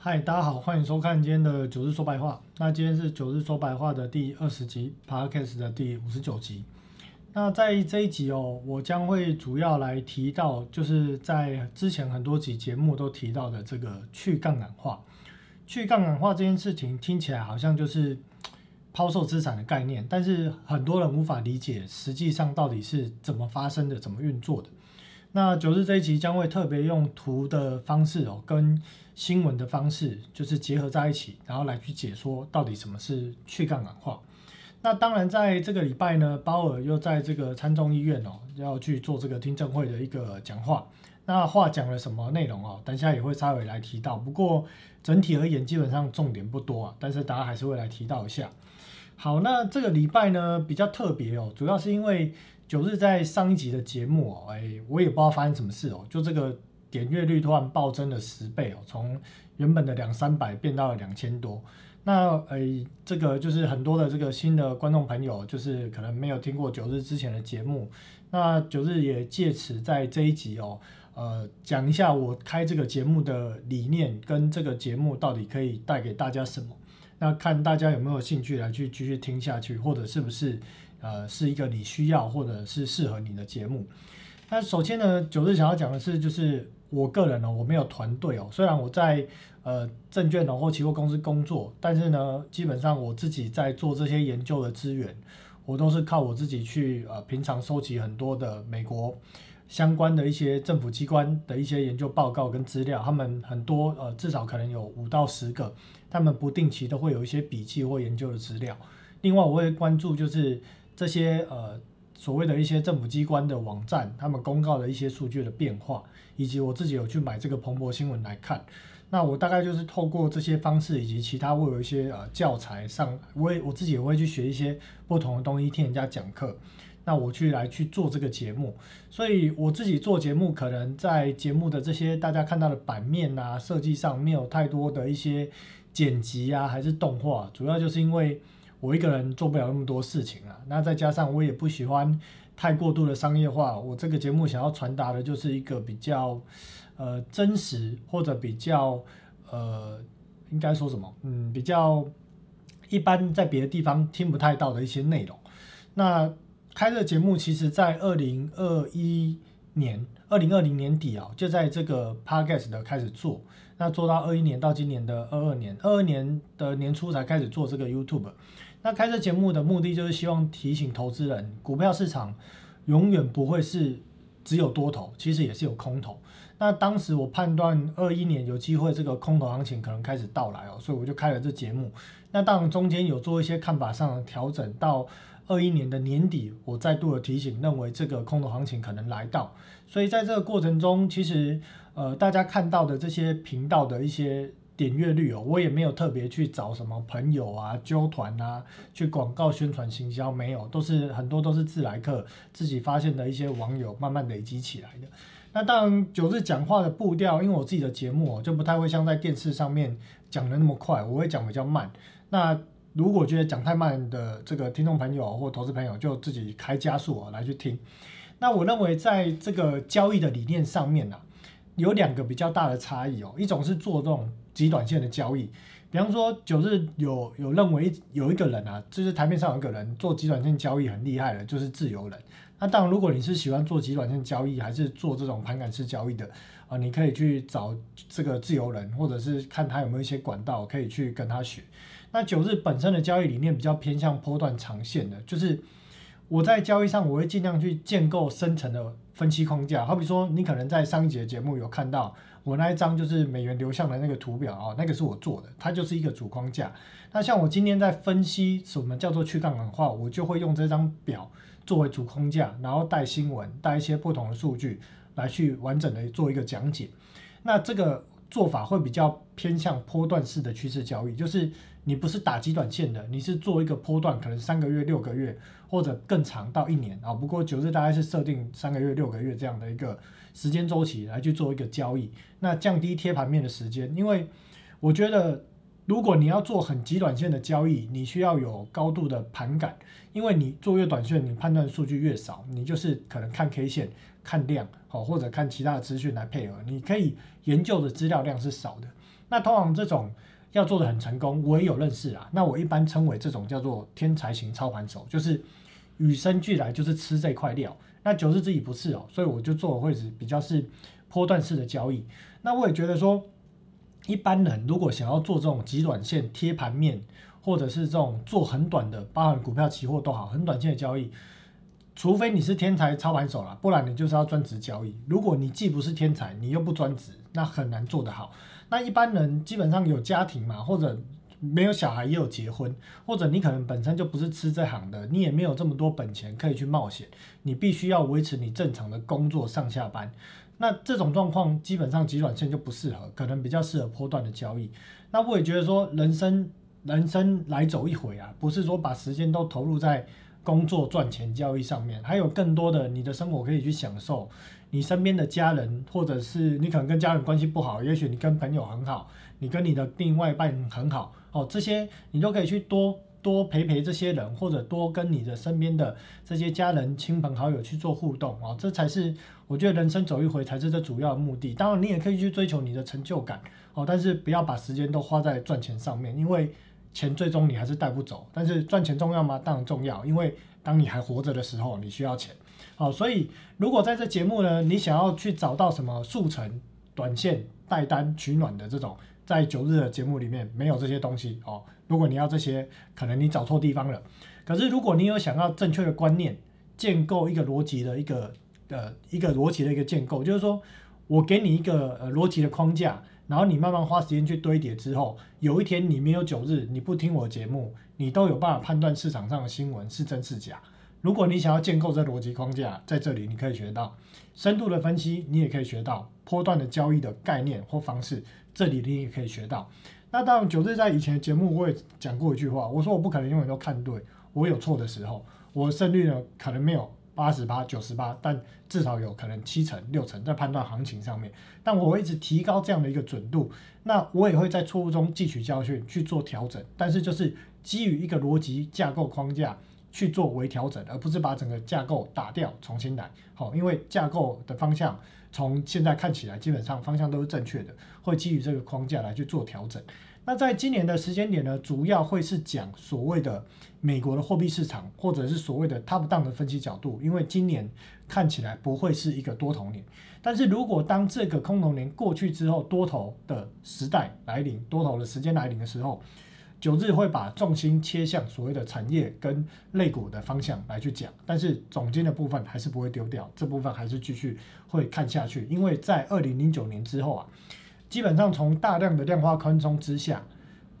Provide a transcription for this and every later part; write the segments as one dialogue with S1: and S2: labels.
S1: 嗨，大家好，欢迎收看今天的九日说白话。那今天是九日说白话的第二十集，Podcast 的第五十九集。那在这一集哦，我将会主要来提到，就是在之前很多集节目都提到的这个去杠杆化。去杠杆化这件事情听起来好像就是抛售资产的概念，但是很多人无法理解实际上到底是怎么发生的，怎么运作的。那九日这一集将会特别用图的方式哦，跟新闻的方式，就是结合在一起，然后来去解说到底什么是去杠杆化。那当然，在这个礼拜呢，鲍尔又在这个参众议院哦，要去做这个听证会的一个讲话。那话讲了什么内容哦？等下也会稍微来提到。不过整体而言，基本上重点不多啊，但是大家还是会来提到一下。好，那这个礼拜呢比较特别哦，主要是因为。九日在上一集的节目哦，哎，我也不知道发生什么事哦，就这个点阅率突然暴增了十倍哦，从原本的两三百变到了两千多。那哎，这个就是很多的这个新的观众朋友，就是可能没有听过九日之前的节目。那九日也借此在这一集哦，呃，讲一下我开这个节目的理念跟这个节目到底可以带给大家什么。那看大家有没有兴趣来去继续听下去，或者是不是？呃，是一个你需要或者是适合你的节目。那首先呢，九日想要讲的是，就是我个人呢，我没有团队哦。虽然我在呃证券或期货公司工作，但是呢，基本上我自己在做这些研究的资源，我都是靠我自己去呃平常收集很多的美国相关的一些政府机关的一些研究报告跟资料。他们很多呃至少可能有五到十个，他们不定期都会有一些笔记或研究的资料。另外，我会关注就是。这些呃所谓的一些政府机关的网站，他们公告的一些数据的变化，以及我自己有去买这个彭博新闻来看，那我大概就是透过这些方式，以及其他我有一些呃教材上，我也我自己也会去学一些不同的东西，听人家讲课，那我去来去做这个节目，所以我自己做节目，可能在节目的这些大家看到的版面啊设计上，没有太多的一些剪辑啊，还是动画，主要就是因为。我一个人做不了那么多事情啊，那再加上我也不喜欢太过度的商业化。我这个节目想要传达的就是一个比较呃真实或者比较呃应该说什么嗯比较一般在别的地方听不太到的一些内容。那开这个节目其实在二零二一年二零二零年底啊，就在这个 podcast 的开始做，那做到二一年到今年的二二年，二二年的年初才开始做这个 YouTube。那开这节目的目的就是希望提醒投资人，股票市场永远不会是只有多头，其实也是有空头。那当时我判断二一年有机会这个空头行情可能开始到来哦，所以我就开了这节目。那当然中间有做一些看法上的调整，到二一年的年底，我再度的提醒，认为这个空头行情可能来到。所以在这个过程中，其实呃大家看到的这些频道的一些。点阅率哦，我也没有特别去找什么朋友啊、揪团啊，去广告宣传行销，没有，都是很多都是自来客自己发现的一些网友慢慢累积起来的。那当然，九日讲话的步调，因为我自己的节目就不太会像在电视上面讲的那么快，我会讲比较慢。那如果觉得讲太慢的这个听众朋友或投资朋友，就自己开加速啊来去听。那我认为在这个交易的理念上面呢，有两个比较大的差异哦，一种是做这种。极短线的交易，比方说九日有有认为有一个人啊，就是台面上有一个人做极短线交易很厉害的，就是自由人。那当然，如果你是喜欢做极短线交易，还是做这种盘感式交易的啊，你可以去找这个自由人，或者是看他有没有一些管道可以去跟他学。那九日本身的交易理念比较偏向波段长线的，就是我在交易上我会尽量去建构深层的分析框架。好比说，你可能在上一节节目有看到。我那一张就是美元流向的那个图表啊，那个是我做的，它就是一个主框架。那像我今天在分析什么叫做去杠杆化，我就会用这张表作为主框架，然后带新闻，带一些不同的数据来去完整的做一个讲解。那这个做法会比较偏向波段式的趋势交易，就是你不是打极短线的，你是做一个波段，可能三个月、六个月或者更长到一年啊。不过九日大概是设定三个月、六个月这样的一个。时间周期来去做一个交易，那降低贴盘面的时间，因为我觉得如果你要做很极短线的交易，你需要有高度的盘感，因为你做越短线，你判断数据越少，你就是可能看 K 线、看量，好或者看其他的资讯来配合，你可以研究的资料量是少的。那通常这种要做的很成功，我也有认识啊。那我一般称为这种叫做天才型操盘手，就是与生俱来就是吃这块料。那九日自己不是哦，所以我就做会是比较是波段式的交易。那我也觉得说，一般人如果想要做这种极短线贴盘面，或者是这种做很短的，包含股票、期货都好，很短线的交易，除非你是天才操盘手了，不然你就是要专职交易。如果你既不是天才，你又不专职，那很难做得好。那一般人基本上有家庭嘛，或者没有小孩也有结婚，或者你可能本身就不是吃这行的，你也没有这么多本钱可以去冒险，你必须要维持你正常的工作上下班。那这种状况基本上极短线就不适合，可能比较适合波段的交易。那我也觉得说，人生人生来走一回啊，不是说把时间都投入在工作赚钱交易上面，还有更多的你的生活可以去享受。你身边的家人，或者是你可能跟家人关系不好，也许你跟朋友很好，你跟你的另外一半很好，哦，这些你都可以去多多陪陪这些人，或者多跟你的身边的这些家人、亲朋好友去做互动，哦，这才是我觉得人生走一回才是这主要的目的。当然，你也可以去追求你的成就感，哦，但是不要把时间都花在赚钱上面，因为钱最终你还是带不走。但是赚钱重要吗？当然重要，因为当你还活着的时候，你需要钱。好，所以如果在这节目呢，你想要去找到什么速成、短线、带单取暖的这种，在九日的节目里面没有这些东西哦。如果你要这些，可能你找错地方了。可是如果你有想要正确的观念，建构一个逻辑的一个呃一个逻辑的一个建构，就是说我给你一个呃逻辑的框架，然后你慢慢花时间去堆叠之后，有一天你没有九日，你不听我节目，你都有办法判断市场上的新闻是真是假。如果你想要建构这逻辑框架，在这里你可以学到深度的分析，你也可以学到波段的交易的概念或方式，这里你也可以学到。那当然，九日在以前的节目我也讲过一句话，我说我不可能永远都看对，我有错的时候，我胜率呢可能没有八十八、九十八，但至少有可能七成、六成在判断行情上面。但我会一直提高这样的一个准度，那我也会在错误中汲取教训去做调整，但是就是基于一个逻辑架构框架。去做微调整，而不是把整个架构打掉重新来。好，因为架构的方向从现在看起来基本上方向都是正确的，会基于这个框架来去做调整。那在今年的时间点呢，主要会是讲所谓的美国的货币市场，或者是所谓的 top down 的分析角度。因为今年看起来不会是一个多头年，但是如果当这个空头年过去之后，多头的时代来临，多头的时间来临的时候。九日会把重心切向所谓的产业跟类股的方向来去讲，但是总监的部分还是不会丢掉，这部分还是继续会看下去，因为在二零零九年之后啊，基本上从大量的量化宽松之下，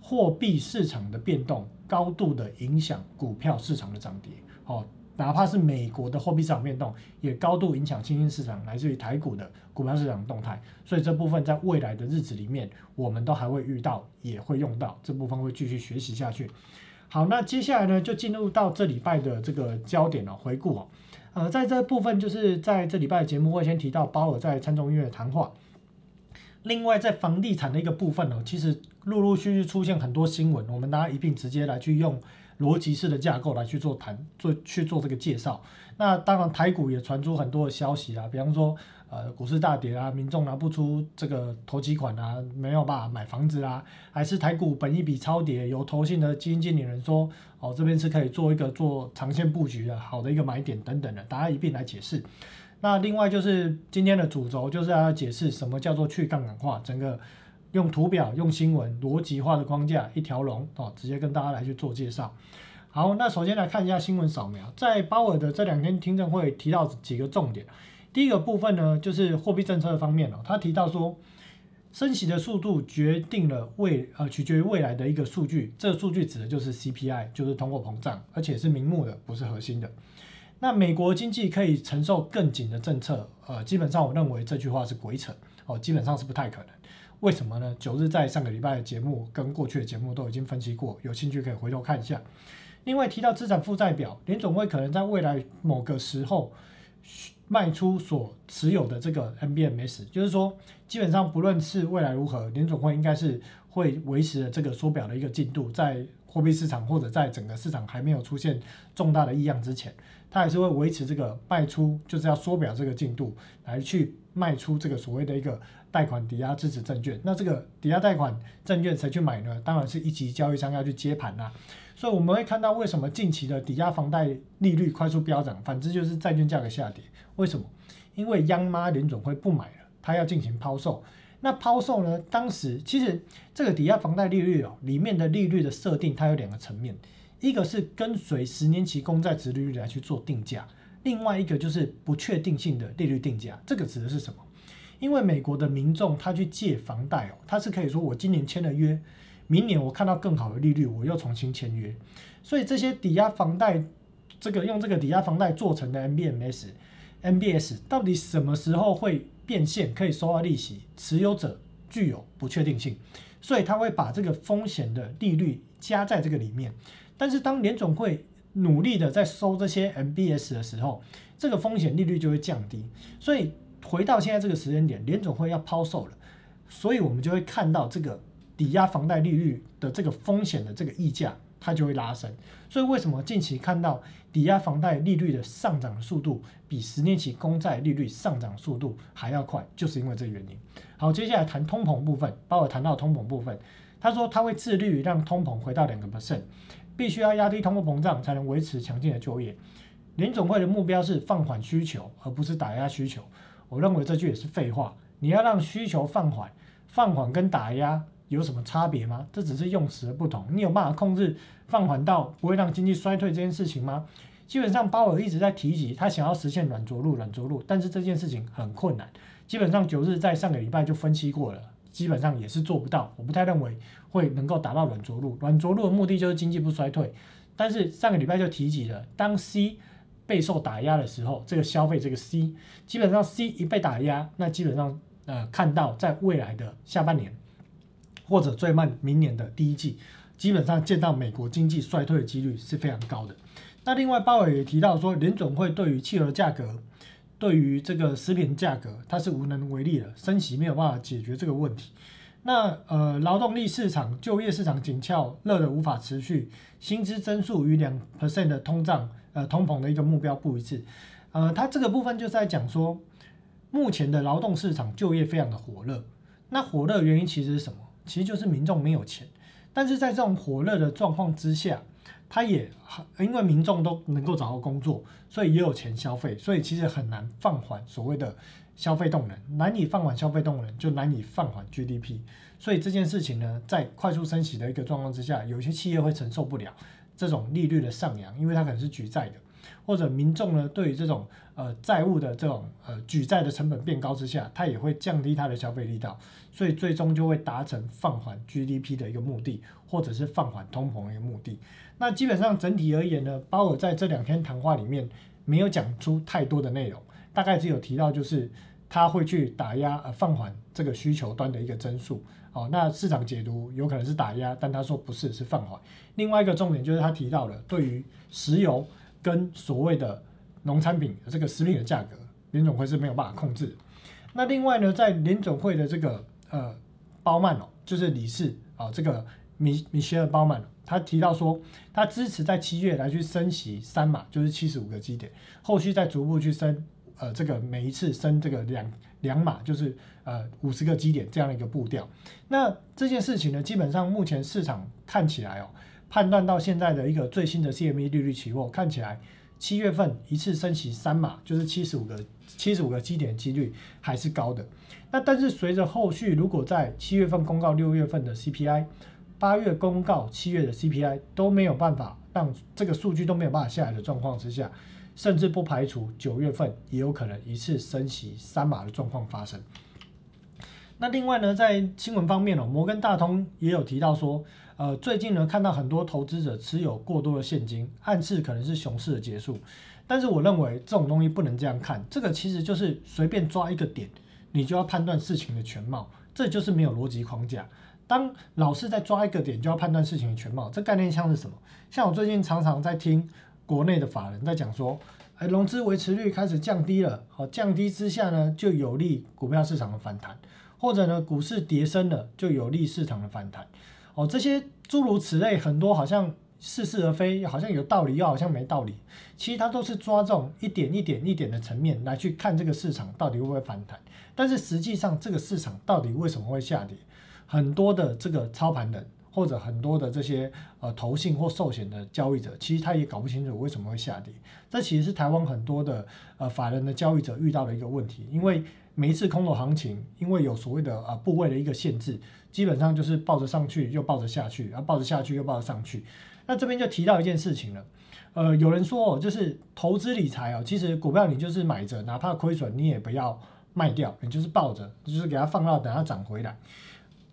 S1: 货币市场的变动高度的影响股票市场的涨跌，哦。哪怕是美国的货币市场变动，也高度影响新兴市场，来自于台股的股票市场动态。所以这部分在未来的日子里面，我们都还会遇到，也会用到。这部分会继续学习下去。好，那接下来呢，就进入到这礼拜的这个焦点了，回顾哦。呃，在这部分就是在这礼拜节目会先提到鲍尔在参众议院的谈话。另外，在房地产的一个部分呢，其实陆陆续续出现很多新闻，我们大家一并直接来去用。逻辑式的架构来去做谈做去做这个介绍，那当然台股也传出很多的消息啊，比方说呃股市大跌啊，民众拿不出这个投机款啊，没有办法买房子啊，还是台股本一笔超跌，有投信的基金经理人说哦这边是可以做一个做长线布局的好的一个买点等等的，大家一并来解释。那另外就是今天的主轴就是要解释什么叫做去杠杆化，整个。用图表、用新闻、逻辑化的框架，一条龙哦，直接跟大家来去做介绍。好，那首先来看一下新闻扫描，在鲍尔的这两天听证会提到几个重点。第一个部分呢，就是货币政策的方面哦，他提到说，升息的速度决定了未呃取决于未来的一个数据，这个数据指的就是 CPI，就是通货膨胀，而且是明目的，不是核心的。那美国经济可以承受更紧的政策，呃，基本上我认为这句话是鬼扯哦，基本上是不太可能。为什么呢？九日在上个礼拜的节目跟过去的节目都已经分析过，有兴趣可以回头看一下。另外提到资产负债表，联总会可能在未来某个时候卖出所持有的这个 MBMS，就是说基本上不论是未来如何，联总会应该是会维持这个缩表的一个进度，在货币市场或者在整个市场还没有出现重大的异样之前，它还是会维持这个卖出，就是要缩表这个进度来去卖出这个所谓的一个贷款抵押支持证券。那这个抵押贷款证券谁去买呢？当然是一级交易商要去接盘啦。所以我们会看到为什么近期的抵押房贷利率快速飙涨，反之就是债券价格下跌。为什么？因为央妈联总会不买了，它要进行抛售。那抛售呢？当时其实这个抵押房贷利率哦，里面的利率的设定它有两个层面，一个是跟随十年期公债值利率来去做定价。另外一个就是不确定性的利率定价，这个指的是什么？因为美国的民众他去借房贷哦，他是可以说我今年签了约，明年我看到更好的利率，我又重新签约。所以这些抵押房贷，这个用这个抵押房贷做成的 MBS、MBS 到底什么时候会变现，可以收到利息？持有者具有不确定性，所以他会把这个风险的利率加在这个里面。但是当联总会努力的在收这些 MBS 的时候，这个风险利率就会降低。所以回到现在这个时间点，联总会要抛售了，所以我们就会看到这个抵押房贷利率的这个风险的这个溢价，它就会拉升。所以为什么近期看到抵押房贷利率的上涨速度比十年期公债利率上涨速度还要快，就是因为这原因。好，接下来谈通膨部分，包括谈到通膨部分，他说他会自律让通膨回到两个 percent。必须要压低通货膨胀，才能维持强劲的就业。联总会的目标是放缓需求，而不是打压需求。我认为这句也是废话。你要让需求放缓，放缓跟打压有什么差别吗？这只是用词的不同。你有办法控制放缓到不会让经济衰退这件事情吗？基本上鲍尔一直在提及他想要实现软着陆，软着陆，但是这件事情很困难。基本上九日在上个礼拜就分析过了。基本上也是做不到，我不太认为会能够达到软着陆。软着陆的目的就是经济不衰退，但是上个礼拜就提及了，当 C 备受打压的时候，这个消费这个 C 基本上 C 一被打压，那基本上呃看到在未来的下半年或者最慢明年的第一季，基本上见到美国经济衰退的几率是非常高的。那另外鲍尔也提到说，联总会对于汽油价格。对于这个食品价格，它是无能为力的，升息没有办法解决这个问题。那呃，劳动力市场、就业市场紧俏，热的无法持续，薪资增速与两 percent 的通胀，呃，通膨的一个目标不一致。呃，它这个部分就是在讲说，目前的劳动市场就业非常的火热。那火热原因其实是什么？其实就是民众没有钱。但是在这种火热的状况之下，他也因为民众都能够找到工作，所以也有钱消费，所以其实很难放缓所谓的消费动能，难以放缓消费动能，就难以放缓 GDP。所以这件事情呢，在快速升息的一个状况之下，有些企业会承受不了这种利率的上扬，因为它可能是举债的，或者民众呢对于这种呃债务的这种呃举债的成本变高之下，它也会降低它的消费力道，所以最终就会达成放缓 GDP 的一个目的，或者是放缓通膨的一个目的。那基本上整体而言呢，鲍尔在这两天谈话里面没有讲出太多的内容，大概只有提到就是他会去打压呃放缓这个需求端的一个增速。哦，那市场解读有可能是打压，但他说不是，是放缓。另外一个重点就是他提到了对于石油跟所谓的农产品这个食品的价格，联总会是没有办法控制。那另外呢，在联总会的这个呃包曼哦，就是理事啊，这个米米歇尔包曼。他提到说，他支持在七月来去升息三码，就是七十五个基点，后续再逐步去升，呃，这个每一次升这个两两码，就是呃五十个基点这样的一个步调。那这件事情呢，基本上目前市场看起来哦，判断到现在的一个最新的 CME 利率期货，看起来七月份一次升息三码，就是七十五个七十五个基点几率还是高的。那但是随着后续如果在七月份公告六月份的 CPI。八月公告七月的 CPI 都没有办法让这个数据都没有办法下来的状况之下，甚至不排除九月份也有可能一次升息三码的状况发生。那另外呢，在新闻方面哦，摩根大通也有提到说，呃，最近呢看到很多投资者持有过多的现金，暗示可能是熊市的结束。但是我认为这种东西不能这样看，这个其实就是随便抓一个点，你就要判断事情的全貌，这就是没有逻辑框架。当老是在抓一个点就要判断事情的全貌，这概念像是什么？像我最近常常在听国内的法人在讲说，哎，融资维持率开始降低了，好，降低之下呢，就有利股票市场的反弹，或者呢，股市跌升了，就有利市场的反弹，哦，这些诸如此类很多好像似是而非，好像有道理又好像没道理。其实它都是抓这种一点一点一点的层面来去看这个市场到底会不会反弹。但是实际上这个市场到底为什么会下跌？很多的这个操盘人或者很多的这些呃投信或寿险的交易者，其实他也搞不清楚为什么会下跌。这其实是台湾很多的呃法人的交易者遇到的一个问题，因为每一次空头行情，因为有所谓的呃部位的一个限制，基本上就是抱着上去又抱着下去，然后抱着下去又抱着上去。那这边就提到一件事情了，呃，有人说，就是投资理财哦，其实股票你就是买着，哪怕亏损你也不要卖掉，你就是抱着，就是给它放到等它涨回来。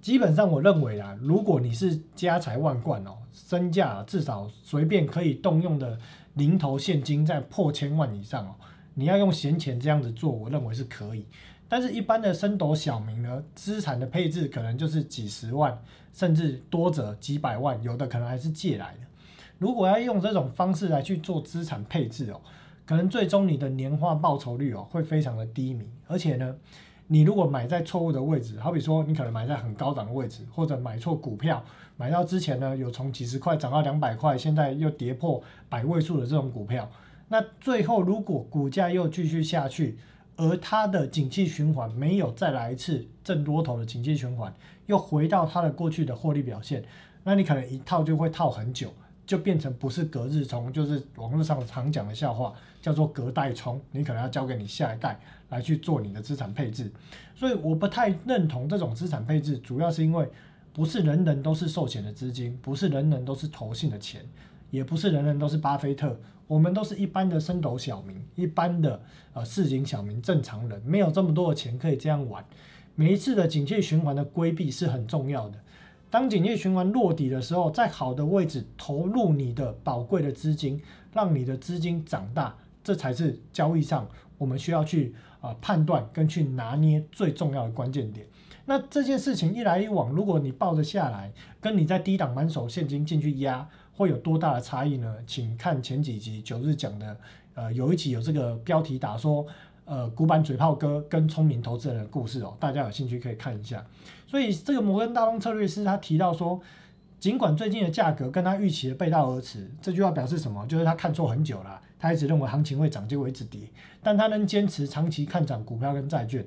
S1: 基本上我认为啊，如果你是家财万贯哦，身价至少随便可以动用的零头现金在破千万以上哦，你要用闲钱这样子做，我认为是可以。但是，一般的升斗小民呢，资产的配置可能就是几十万，甚至多则几百万，有的可能还是借来的。如果要用这种方式来去做资产配置哦，可能最终你的年化报酬率哦会非常的低迷。而且呢，你如果买在错误的位置，好比说你可能买在很高档的位置，或者买错股票，买到之前呢有从几十块涨到两百块，现在又跌破百位数的这种股票，那最后如果股价又继续下去。而它的景气循环没有再来一次正多头的景气循环，又回到它的过去的获利表现，那你可能一套就会套很久，就变成不是隔日冲，就是网络上常讲的笑话，叫做隔代冲，你可能要交给你下一代来去做你的资产配置。所以我不太认同这种资产配置，主要是因为不是人人都是寿险的资金，不是人人都是投信的钱，也不是人人都是巴菲特。我们都是一般的升斗小民，一般的呃市井小民，正常人没有这么多的钱可以这样玩。每一次的警戒循环的规避是很重要的。当警戒循环落底的时候，在好的位置投入你的宝贵的资金，让你的资金长大，这才是交易上我们需要去啊判断跟去拿捏最重要的关键点。那这件事情一来一往，如果你抱着下来，跟你在低档满手现金进去压。会有多大的差异呢？请看前几集九日讲的，呃，有一集有这个标题打说，呃，古板嘴炮哥跟聪明投资人的故事哦，大家有兴趣可以看一下。所以这个摩根大通策略师他提到说，尽管最近的价格跟他预期的背道而驰，这句话表示什么？就是他看错很久了，他一直认为行情会涨，结果一直跌，但他能坚持长期看涨股票跟债券。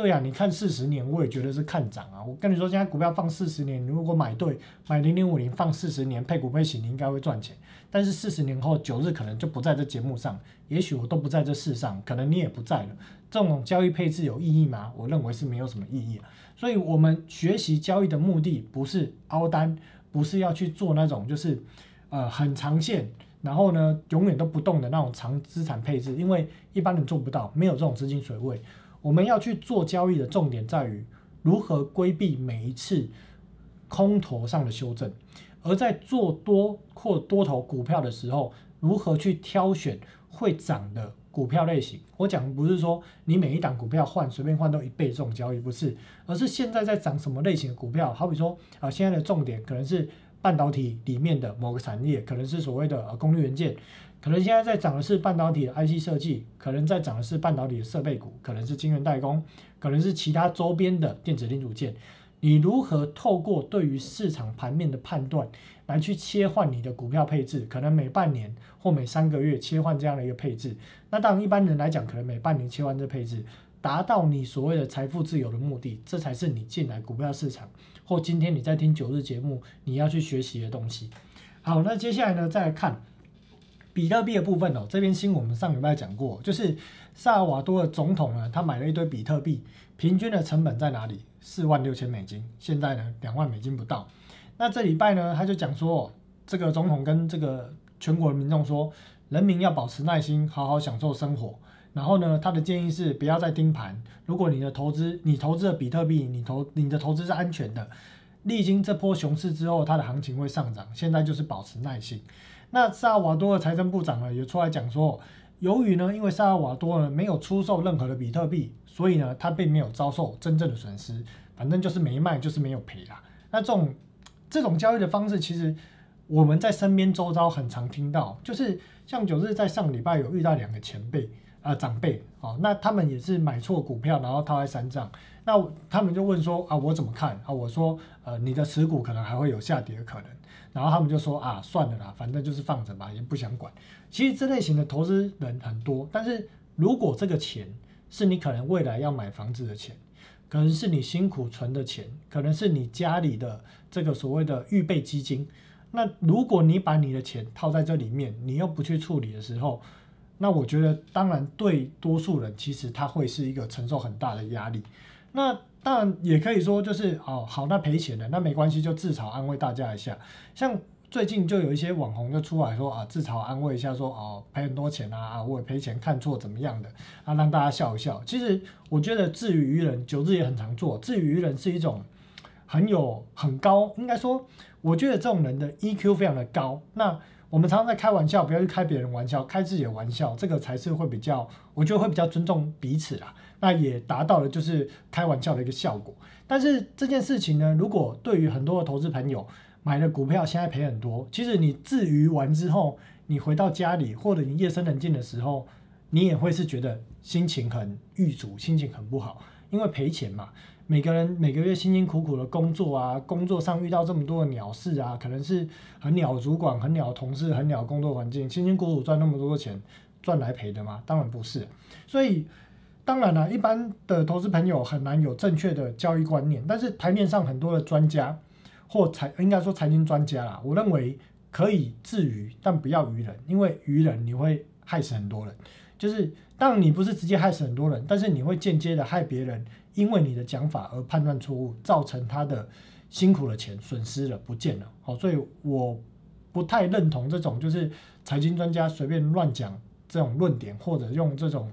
S1: 对呀，你看四十年，我也觉得是看涨啊。我跟你说，现在股票放四十年，你如果买对，买零零五零放四十年配股配息，你应该会赚钱。但是四十年后，九日可能就不在这节目上，也许我都不在这世上，可能你也不在了。这种交易配置有意义吗？我认为是没有什么意义。所以，我们学习交易的目的不是凹单，不是要去做那种就是呃很长线，然后呢永远都不动的那种长资产配置，因为一般人做不到，没有这种资金水位。我们要去做交易的重点在于如何规避每一次空头上的修正，而在做多或多头股票的时候，如何去挑选会涨的股票类型。我讲的不是说你每一档股票换随便换都一倍这种交易，不是，而是现在在涨什么类型的股票。好比说啊，现在的重点可能是半导体里面的某个产业，可能是所谓的呃功率元件。可能现在在涨的是半导体的 IC 设计，可能在涨的是半导体的设备股，可能是晶圆代工，可能是其他周边的电子零组件。你如何透过对于市场盘面的判断，来去切换你的股票配置？可能每半年或每三个月切换这样的一个配置。那当一般人来讲，可能每半年切换这配置，达到你所谓的财富自由的目的，这才是你进来股票市场或今天你在听九日节目你要去学习的东西。好，那接下来呢，再来看。比特币的部分哦，这边新闻我们上礼拜讲过，就是萨尔瓦多的总统呢，他买了一堆比特币，平均的成本在哪里？四万六千美金，现在呢两万美金不到。那这礼拜呢，他就讲说，这个总统跟这个全国的民众说，人民要保持耐心，好好享受生活。然后呢，他的建议是不要再盯盘，如果你的投资，你投资的比特币，你投你的投资是安全的，历经这波熊市之后，它的行情会上涨，现在就是保持耐心。那萨尔瓦多的财政部长呢也出来讲说，由于呢，因为萨尔瓦多呢没有出售任何的比特币，所以呢，他并没有遭受真正的损失，反正就是没卖，就是没有赔啦。那这种这种交易的方式，其实我们在身边周遭很常听到，就是像九日在上礼拜有遇到两个前辈，呃长辈哦，那他们也是买错股票，然后套在山上，那他们就问说啊，我怎么看啊？我说呃，你的持股可能还会有下跌的可能，然后他们就说啊，算了啦，反正就是放着吧，也不想管。其实这类型的投资人很多，但是如果这个钱是你可能未来要买房子的钱，可能是你辛苦存的钱，可能是你家里的这个所谓的预备基金。那如果你把你的钱套在这里面，你又不去处理的时候，那我觉得当然对多数人其实他会是一个承受很大的压力。那当然也可以说就是哦好，那赔钱了，那没关系，就自嘲安慰大家一下。像最近就有一些网红就出来说啊，自嘲安慰一下，说哦赔很多钱啊啊，我赔钱看错怎么样的啊，让大家笑一笑。其实我觉得自娱娱人，九日也很常做，自娱于人是一种很有很高，应该说。我觉得这种人的 EQ 非常的高。那我们常常在开玩笑，不要去开别人玩笑，开自己的玩笑，这个才是会比较，我觉得会比较尊重彼此啦。那也达到了就是开玩笑的一个效果。但是这件事情呢，如果对于很多的投资朋友买了股票现在赔很多，其实你自娱完之后，你回到家里或者你夜深人静的时候，你也会是觉得心情很郁卒，心情很不好，因为赔钱嘛。每个人每个月辛辛苦苦的工作啊，工作上遇到这么多的鸟事啊，可能是很鸟主管、很鸟同事、很鸟工作环境，辛辛苦苦赚那么多钱，赚来赔的吗？当然不是。所以当然了，一般的投资朋友很难有正确的交易观念。但是台面上很多的专家或财，应该说财经专家啦，我认为可以治愈，但不要愚人，因为愚人你会害死很多人。就是当你不是直接害死很多人，但是你会间接的害别人。因为你的讲法而判断错误，造成他的辛苦的钱损失了，不见了。好，所以我不太认同这种就是财经专家随便乱讲这种论点，或者用这种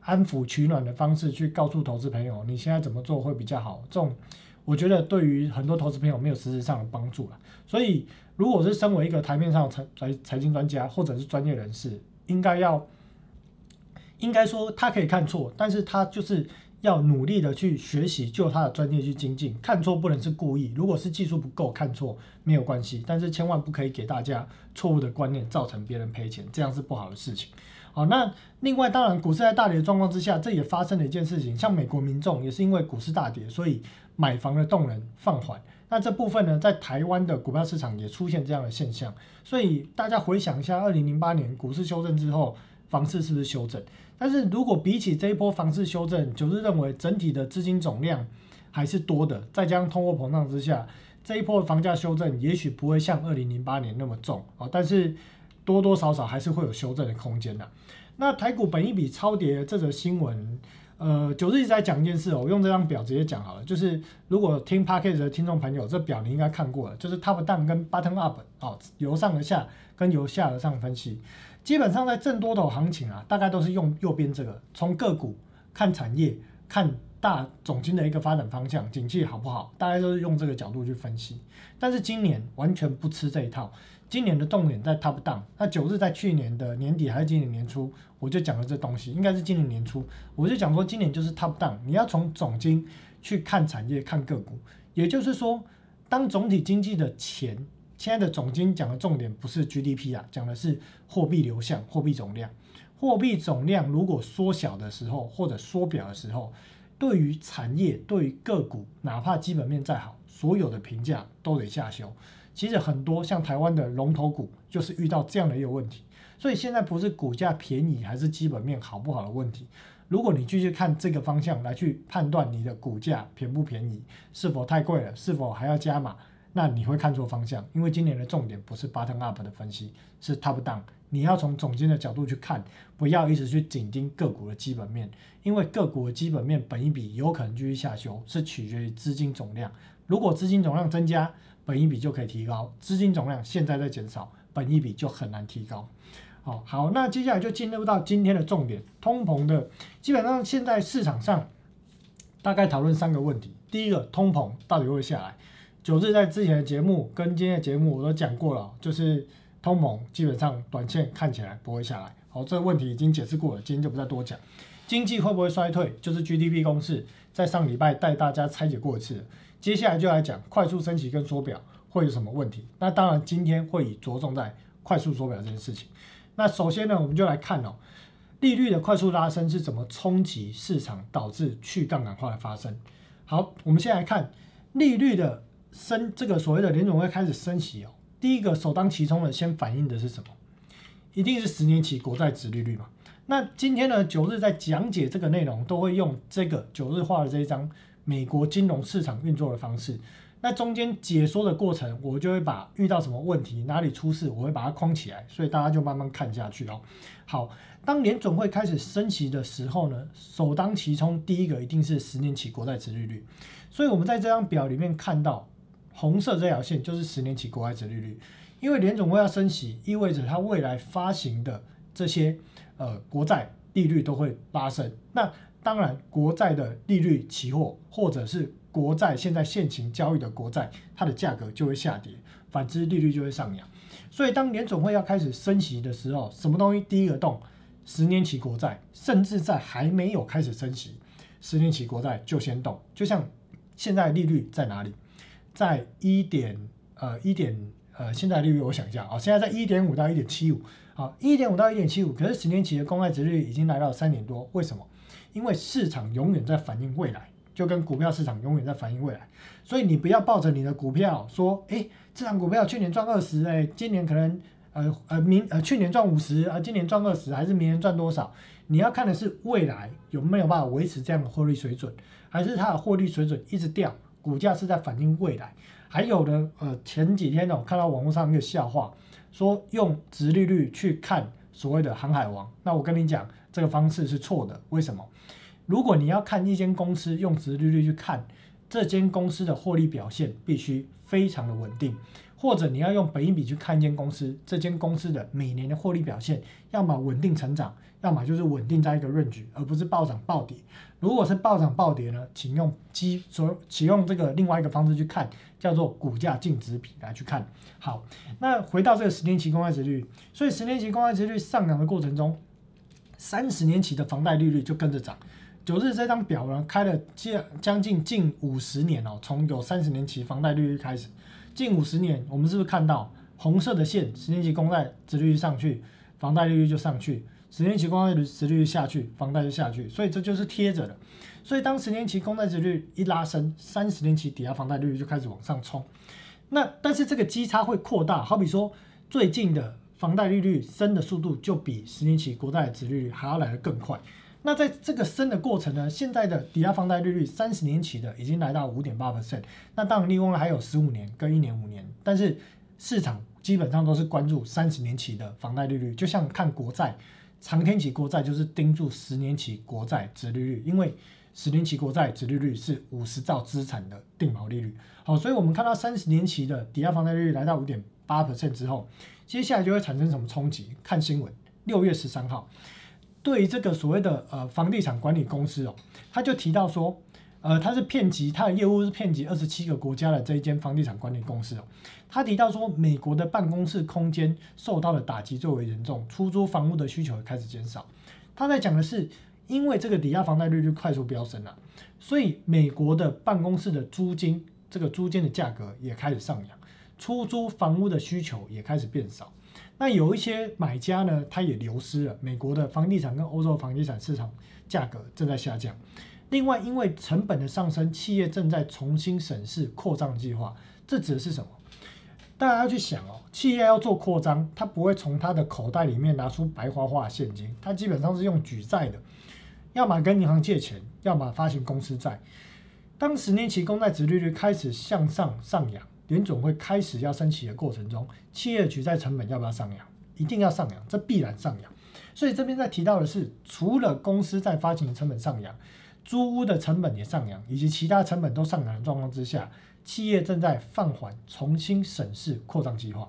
S1: 安抚取暖的方式去告诉投资朋友你现在怎么做会比较好。这种我觉得对于很多投资朋友没有实质上的帮助了。所以，如果是身为一个台面上财财财经专家或者是专业人士，应该要应该说他可以看错，但是他就是。要努力的去学习，就他的专业去精进。看错不能是故意，如果是技术不够看错没有关系，但是千万不可以给大家错误的观念，造成别人赔钱，这样是不好的事情。好，那另外当然股市在大跌的状况之下，这也发生了一件事情，像美国民众也是因为股市大跌，所以买房的动能放缓。那这部分呢，在台湾的股票市场也出现这样的现象。所以大家回想一下，二零零八年股市修正之后，房市是不是修正？但是如果比起这一波房市修正，九日认为整体的资金总量还是多的，再加上通货膨胀之下，这一波房价修正也许不会像二零零八年那么重啊，但是多多少少还是会有修正的空间的。那台股本一笔超跌这则新闻，呃，九日一直在讲一件事哦，我用这张表直接讲好了，就是如果听 p a c k a g e 的听众朋友，这表你应该看过了，就是 top down 跟 bottom up 哦，由上而下跟由下而上分析。基本上在正多头行情啊，大概都是用右边这个，从个股看产业，看大总金的一个发展方向，景气好不好，大概都是用这个角度去分析。但是今年完全不吃这一套，今年的重点在 top down。那九日在去年的年底还是今年年初，我就讲了这东西，应该是今年年初，我就讲说今年就是 top down，你要从总金去看产业，看个股，也就是说，当总体经济的钱。现在的总经讲的重点不是 GDP 啊，讲的是货币流向、货币总量。货币总量如果缩小的时候，或者缩表的时候，对于产业、对于个股，哪怕基本面再好，所有的评价都得下修。其实很多像台湾的龙头股，就是遇到这样的一个问题。所以现在不是股价便宜还是基本面好不好的问题。如果你继续看这个方向来去判断你的股价便不便宜，是否太贵了，是否还要加码？那你会看错方向，因为今年的重点不是 bottom up 的分析，是 top down。你要从总金的角度去看，不要一直去紧盯个股的基本面，因为个股的基本面本一比有可能继续下修，是取决于资金总量。如果资金总量增加，本一比就可以提高；资金总量现在在减少，本一比就很难提高。好，好，那接下来就进入到今天的重点，通膨的。基本上现在市场上大概讨论三个问题：第一个，通膨到底会下来？九日在之前的节目跟今天的节目我都讲过了，就是通膨基本上短线看起来不会下来。好，这个问题已经解释过了，今天就不再多讲。经济会不会衰退，就是 GDP 公式在上礼拜带大家拆解过一次。接下来就来讲快速升级跟缩表会有什么问题。那当然今天会以着重在快速缩表这件事情。那首先呢，我们就来看哦，利率的快速拉升是怎么冲击市场，导致去杠杆化的发生？好，我们先来看利率的升，这个所谓的联总会开始升息哦。第一个首当其冲的，先反映的是什么？一定是十年期国债值利率嘛。那今天呢，九日在讲解这个内容，都会用这个九日画的这一张美国金融市场运作的方式。那中间解说的过程，我就会把遇到什么问题，哪里出事，我会把它框起来，所以大家就慢慢看下去哦。好，当联总会开始升息的时候呢，首当其冲，第一个一定是十年期国债殖利率。所以我们在这张表里面看到，红色这条线就是十年期国债殖利率，因为联总会要升息，意味着它未来发行的这些呃国债利率都会拉升。那当然，国债的利率期货或者是国债现在现行交易的国债，它的价格就会下跌，反之利率就会上扬。所以当联总会要开始升息的时候，什么东西第一个动？十年期国债，甚至在还没有开始升息，十年期国债就先动。就像现在利率在哪里？在一点呃一点呃，现在利率我想一下啊，现在在一点五到一点七五，好，一点五到一点七五，可是十年期的公债殖率已经来到三点多，为什么？因为市场永远在反映未来。就跟股票市场永远在反映未来，所以你不要抱着你的股票说，哎，这张股票去年赚二十，哎，今年可能，呃呃明呃去年赚五十，啊今年赚二十，还是明年赚多少？你要看的是未来有没有办法维持这样的获利水准，还是它的获利水准一直掉，股价是在反映未来。还有呢，呃前几天呢，我看到网络上一个笑话，说用直利率去看所谓的航海王，那我跟你讲，这个方式是错的，为什么？如果你要看一间公司用直利率去看这间公司的获利表现，必须非常的稳定；或者你要用本益比去看一间公司，这间公司的每年的获利表现，要么稳定成长，要么就是稳定在一个 range，而不是暴涨暴跌。如果是暴涨暴跌呢，请用基所请用这个另外一个方式去看，叫做股价净值比来去看。好，那回到这个十年期公开值率，所以十年期公开值率上涨的过程中，三十年期的房贷利率就跟着涨。九日这张表呢，开了将将近近五十年哦，从有三十年期房贷利率开始，近五十年，我们是不是看到红色的线，十年期公债值利率上去，房贷利率就上去；十年期公债的殖利率下去，房贷就下去，所以这就是贴着的。所以当十年期公债殖率一拉升，三十年期抵押房贷利率就开始往上冲。那但是这个基差会扩大，好比说最近的房贷利率升的速度就比十年期国债的殖利率还要来得更快。那在这个升的过程呢，现在的抵押房贷利率三十年期的已经来到五点八 percent，那当然另外还有十五年跟一年五年，但是市场基本上都是关注三十年期的房贷利率，就像看国债，长天期国债就是盯住十年期国债殖利率，因为十年期国债殖利率是五十兆资产的定锚利率。好，所以我们看到三十年期的抵押房贷利率来到五点八 percent 之后，接下来就会产生什么冲击？看新闻，六月十三号。对于这个所谓的呃房地产管理公司哦，他就提到说，呃，他是骗集，他的业务是骗集二十七个国家的这一间房地产管理公司哦。他提到说，美国的办公室空间受到了打击最为严重，出租房屋的需求开始减少。他在讲的是，因为这个抵押房贷利率快速飙升了，所以美国的办公室的租金，这个租金的价格也开始上扬，出租房屋的需求也开始变少。那有一些买家呢，他也流失了。美国的房地产跟欧洲房地产市场价格正在下降。另外，因为成本的上升，企业正在重新审视扩张计划。这指的是什么？大家要去想哦，企业要做扩张，它不会从它的口袋里面拿出白花花的现金，它基本上是用举债的，要么跟银行借钱，要么发行公司债。当十年期公债殖利率开始向上上扬。联总会开始要升息的过程中，企业举债成本要不要上扬？一定要上扬，这必然上扬。所以这边在提到的是，除了公司在发行的成本上扬，租屋的成本也上扬，以及其他成本都上扬的状况之下，企业正在放缓、重新审视扩张计划。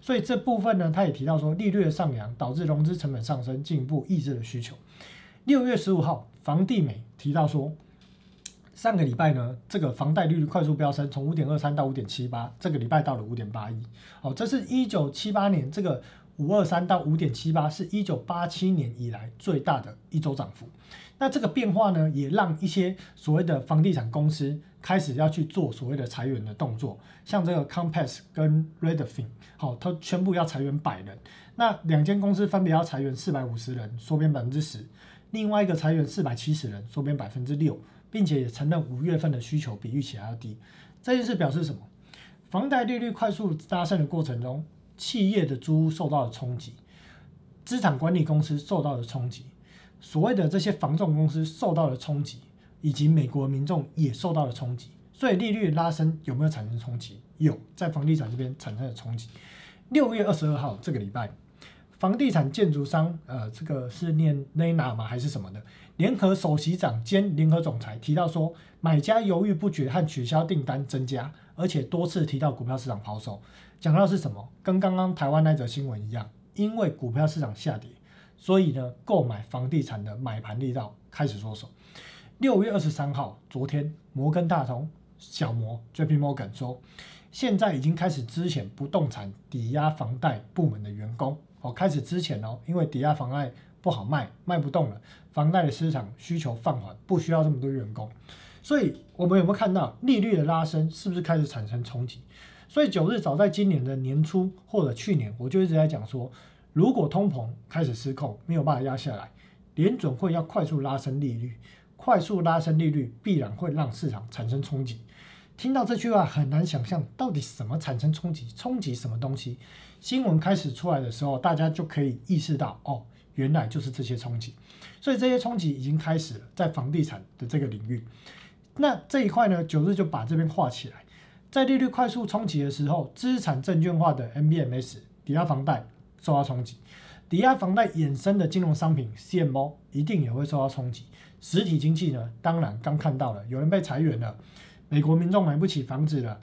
S1: 所以这部分呢，他也提到说，利率的上扬导致融资成本上升，进一步抑制了需求。六月十五号，房地美提到说。上个礼拜呢，这个房贷利率快速飙升，从五点二三到五点七八，这个礼拜到了五点八一。好，这是一九七八年这个五二三到五点七八，是一九八七年以来最大的一周涨幅。那这个变化呢，也让一些所谓的房地产公司开始要去做所谓的裁员的动作，像这个 Compass 跟 Redfin，好，它全部要裁员百人。那两间公司分别要裁员四百五十人，缩编百分之十；另外一个裁员四百七十人，缩编百分之六，并且也承认五月份的需求比预期还要低。这件事表示什么？房贷利率快速拉升的过程中，企业的租屋受到了冲击，资产管理公司受到了冲击。所谓的这些房仲公司受到了冲击，以及美国民众也受到了冲击，所以利率拉升有没有产生冲击？有，在房地产这边产生了冲击。六月二十二号这个礼拜，房地产建筑商，呃，这个是念 Lena 吗？还是什么的？联合首席长兼联合总裁提到说，买家犹豫不决和取消订单增加，而且多次提到股票市场抛售。讲到是什么？跟刚刚台湾那则新闻一样，因为股票市场下跌。所以呢，购买房地产的买盘力道开始缩手。六月二十三号，昨天摩根大通小摩 JP Morgan 说，现在已经开始之前不动产抵押房贷部门的员工哦，开始之前哦，因为抵押房贷不好卖，卖不动了，房贷的市场需求放缓，不需要这么多员工。所以我们有没有看到利率的拉升，是不是开始产生冲击？所以九日早在今年的年初或者去年，我就一直在讲说。如果通膨开始失控，没有办法压下来，联准会要快速拉升利率，快速拉升利率必然会让市场产生冲击。听到这句话很难想象到底什么产生冲击，冲击什么东西？新闻开始出来的时候，大家就可以意识到，哦，原来就是这些冲击。所以这些冲击已经开始了在房地产的这个领域。那这一块呢，九日就把这边画起来，在利率快速冲击的时候，资产证券化的 MBMS 抵押房贷。受到冲击，抵押房贷衍生的金融商品 CMO 一定也会受到冲击。实体经济呢，当然刚看到了有人被裁员了，美国民众买不起房子了，